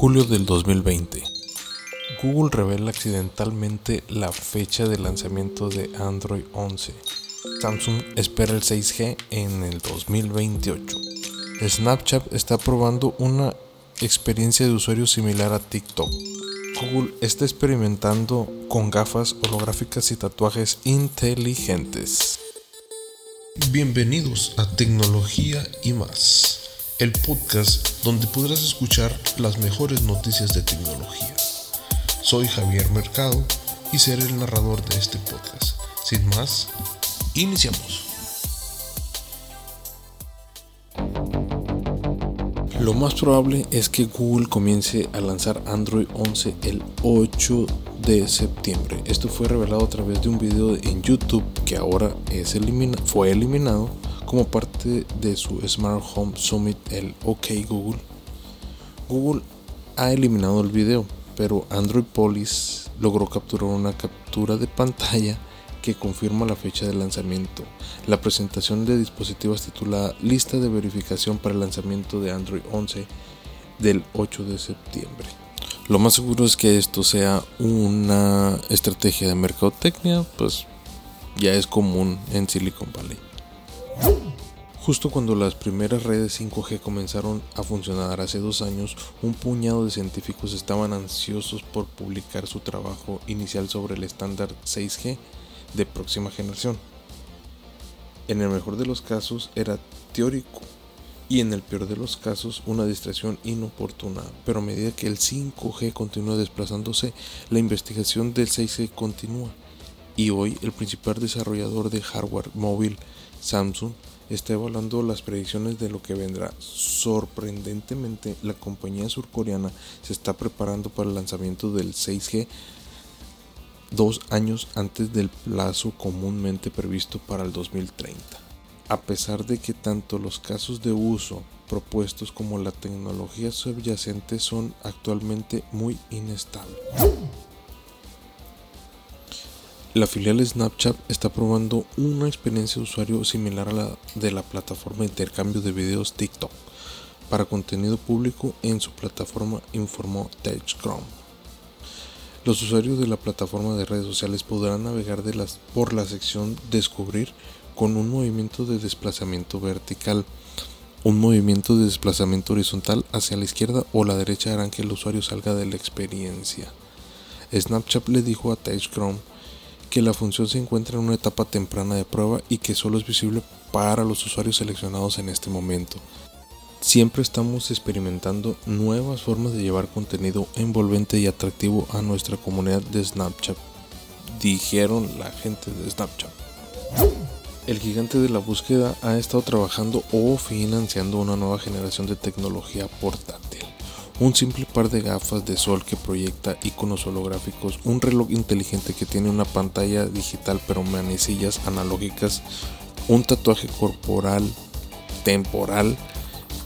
Julio del 2020. Google revela accidentalmente la fecha de lanzamiento de Android 11. Samsung espera el 6G en el 2028. Snapchat está probando una experiencia de usuario similar a TikTok. Google está experimentando con gafas holográficas y tatuajes inteligentes. Bienvenidos a Tecnología y más el podcast donde podrás escuchar las mejores noticias de tecnología. Soy Javier Mercado y seré el narrador de este podcast. Sin más, iniciamos. Lo más probable es que Google comience a lanzar Android 11 el 8 de septiembre. Esto fue revelado a través de un video en YouTube que ahora es fue eliminado como parte de su Smart Home Summit, el OK Google, Google ha eliminado el video, pero Android Police logró capturar una captura de pantalla que confirma la fecha de lanzamiento. La presentación de dispositivos titulada Lista de verificación para el lanzamiento de Android 11 del 8 de septiembre. Lo más seguro es que esto sea una estrategia de mercadotecnia, pues ya es común en Silicon Valley. Justo cuando las primeras redes 5G comenzaron a funcionar hace dos años, un puñado de científicos estaban ansiosos por publicar su trabajo inicial sobre el estándar 6G de próxima generación. En el mejor de los casos era teórico y en el peor de los casos una distracción inoportuna, pero a medida que el 5G continúa desplazándose, la investigación del 6G continúa y hoy el principal desarrollador de hardware móvil, Samsung, está evaluando las predicciones de lo que vendrá. Sorprendentemente, la compañía surcoreana se está preparando para el lanzamiento del 6G dos años antes del plazo comúnmente previsto para el 2030. A pesar de que tanto los casos de uso propuestos como la tecnología subyacente son actualmente muy inestables. La filial Snapchat está probando una experiencia de usuario similar a la de la plataforma de intercambio de videos TikTok para contenido público en su plataforma, informó TechCrunch. Los usuarios de la plataforma de redes sociales podrán navegar de las, por la sección Descubrir con un movimiento de desplazamiento vertical, un movimiento de desplazamiento horizontal hacia la izquierda o la derecha harán que el usuario salga de la experiencia. Snapchat le dijo a TechCrunch que la función se encuentra en una etapa temprana de prueba y que solo es visible para los usuarios seleccionados en este momento. Siempre estamos experimentando nuevas formas de llevar contenido envolvente y atractivo a nuestra comunidad de Snapchat, dijeron la gente de Snapchat. El gigante de la búsqueda ha estado trabajando o financiando una nueva generación de tecnología portátil un simple par de gafas de sol que proyecta iconos holográficos, un reloj inteligente que tiene una pantalla digital pero manecillas analógicas, un tatuaje corporal temporal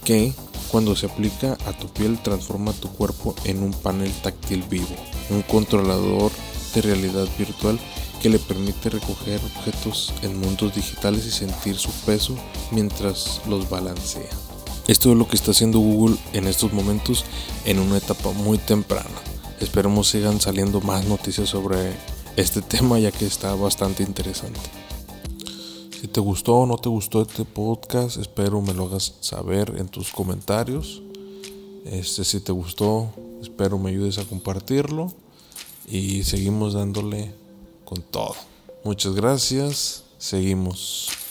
que cuando se aplica a tu piel transforma tu cuerpo en un panel táctil vivo, un controlador de realidad virtual que le permite recoger objetos en mundos digitales y sentir su peso mientras los balancea. Esto es lo que está haciendo Google en estos momentos en una etapa muy temprana. Esperemos sigan saliendo más noticias sobre este tema ya que está bastante interesante. Si te gustó o no te gustó este podcast, espero me lo hagas saber en tus comentarios. Este, si te gustó, espero me ayudes a compartirlo y seguimos dándole con todo. Muchas gracias, seguimos.